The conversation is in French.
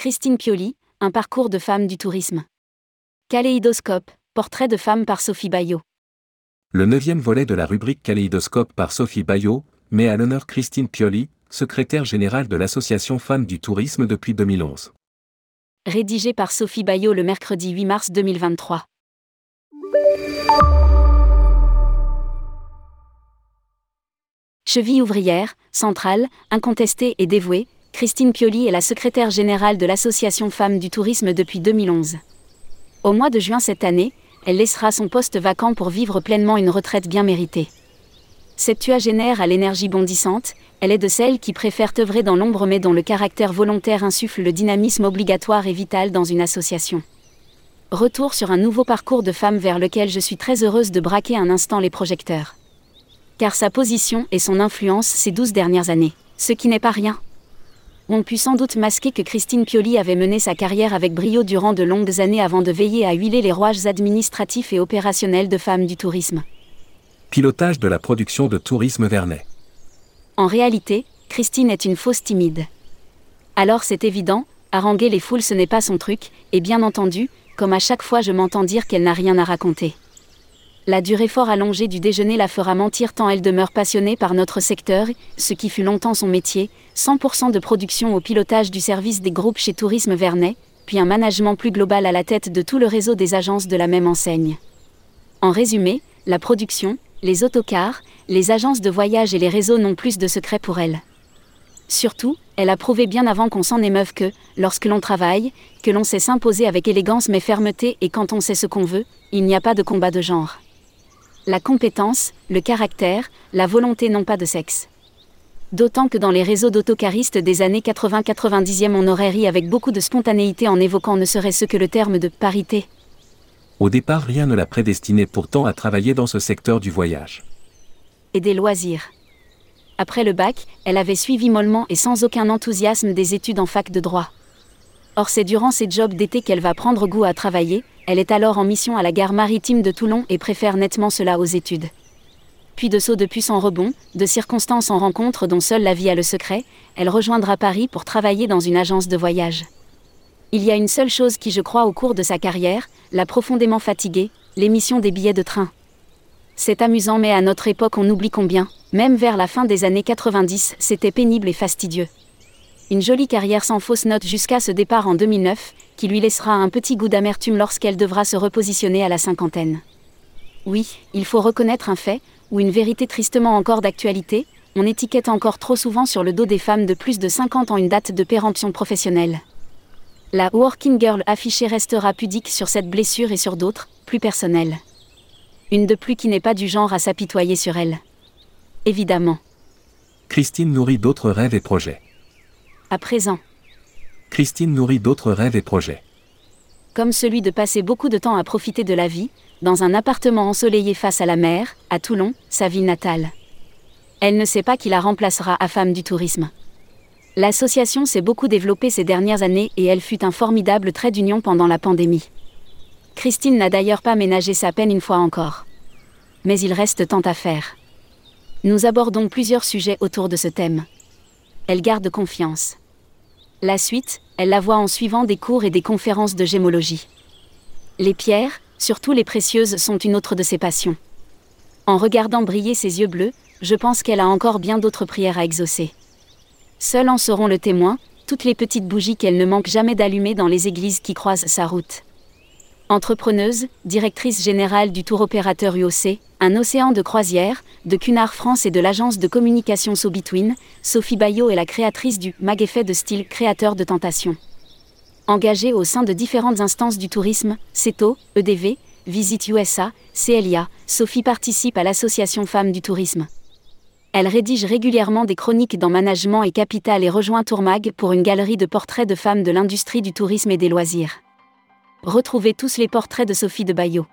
Christine Pioli, un parcours de femme du tourisme. Kaléidoscope, portrait de femme par Sophie Bayot. Le neuvième volet de la rubrique Kaléidoscope par Sophie Bayot met à l'honneur Christine Pioli, secrétaire générale de l'Association Femmes du Tourisme depuis 2011. Rédigé par Sophie Bayot le mercredi 8 mars 2023. Cheville ouvrière, centrale, incontestée et dévouée, Christine Pioli est la secrétaire générale de l'Association Femmes du Tourisme depuis 2011. Au mois de juin cette année, elle laissera son poste vacant pour vivre pleinement une retraite bien méritée. Septuagénaire à l'énergie bondissante, elle est de celles qui préfèrent œuvrer dans l'ombre mais dont le caractère volontaire insuffle le dynamisme obligatoire et vital dans une association. Retour sur un nouveau parcours de femme vers lequel je suis très heureuse de braquer un instant les projecteurs. Car sa position et son influence ces douze dernières années, ce qui n'est pas rien, ont pu sans doute masquer que Christine Pioli avait mené sa carrière avec brio durant de longues années avant de veiller à huiler les rouages administratifs et opérationnels de femmes du tourisme. Pilotage de la production de Tourisme Vernet. En réalité, Christine est une fausse timide. Alors c'est évident, haranguer les foules ce n'est pas son truc, et bien entendu, comme à chaque fois je m'entends dire qu'elle n'a rien à raconter. La durée fort allongée du déjeuner la fera mentir tant elle demeure passionnée par notre secteur, ce qui fut longtemps son métier, 100% de production au pilotage du service des groupes chez Tourisme Vernet, puis un management plus global à la tête de tout le réseau des agences de la même enseigne. En résumé, la production, les autocars, les agences de voyage et les réseaux n'ont plus de secrets pour elle. Surtout, elle a prouvé bien avant qu'on s'en émeuve que, lorsque l'on travaille, que l'on sait s'imposer avec élégance mais fermeté et quand on sait ce qu'on veut, il n'y a pas de combat de genre. La compétence, le caractère, la volonté n'ont pas de sexe. D'autant que dans les réseaux d'autocaristes des années 80-90e on aurait ri avec beaucoup de spontanéité en évoquant ne serait-ce que le terme de parité. Au départ, rien ne la prédestinait pourtant à travailler dans ce secteur du voyage. Et des loisirs. Après le bac, elle avait suivi mollement et sans aucun enthousiasme des études en fac de droit. Or c'est durant ces jobs d'été qu'elle va prendre goût à travailler, elle est alors en mission à la gare maritime de Toulon et préfère nettement cela aux études. Puis de saut depuis son rebond, de circonstances en rencontre dont seule la vie a le secret, elle rejoindra Paris pour travailler dans une agence de voyage. Il y a une seule chose qui, je crois, au cours de sa carrière, l'a profondément fatiguée, l'émission des billets de train. C'est amusant mais à notre époque on oublie combien, même vers la fin des années 90, c'était pénible et fastidieux une jolie carrière sans fausse note jusqu'à ce départ en 2009, qui lui laissera un petit goût d'amertume lorsqu'elle devra se repositionner à la cinquantaine. Oui, il faut reconnaître un fait, ou une vérité tristement encore d'actualité, on étiquette encore trop souvent sur le dos des femmes de plus de 50 ans une date de péremption professionnelle. La working girl affichée restera pudique sur cette blessure et sur d'autres, plus personnelles. Une de plus qui n'est pas du genre à s'apitoyer sur elle. Évidemment. Christine nourrit d'autres rêves et projets à présent. Christine nourrit d'autres rêves et projets. Comme celui de passer beaucoup de temps à profiter de la vie, dans un appartement ensoleillé face à la mer, à Toulon, sa ville natale. Elle ne sait pas qui la remplacera à Femme du Tourisme. L'association s'est beaucoup développée ces dernières années et elle fut un formidable trait d'union pendant la pandémie. Christine n'a d'ailleurs pas ménagé sa peine une fois encore. Mais il reste tant à faire. Nous abordons plusieurs sujets autour de ce thème. Elle garde confiance. La suite, elle la voit en suivant des cours et des conférences de gémologie. Les pierres, surtout les précieuses, sont une autre de ses passions. En regardant briller ses yeux bleus, je pense qu'elle a encore bien d'autres prières à exaucer. Seuls en seront le témoin, toutes les petites bougies qu'elle ne manque jamais d'allumer dans les églises qui croisent sa route. Entrepreneuse, directrice générale du tour opérateur UOC, un océan de croisière, de Cunard France et de l'agence de communication So Between, Sophie Bayot est la créatrice du Mag Effet de style créateur de tentation. Engagée au sein de différentes instances du tourisme, CETO, EDV, Visit USA, CLIA, Sophie participe à l'association Femmes du Tourisme. Elle rédige régulièrement des chroniques dans Management et Capital et rejoint Tourmag pour une galerie de portraits de femmes de l'industrie du tourisme et des loisirs. Retrouvez tous les portraits de Sophie de Bayot.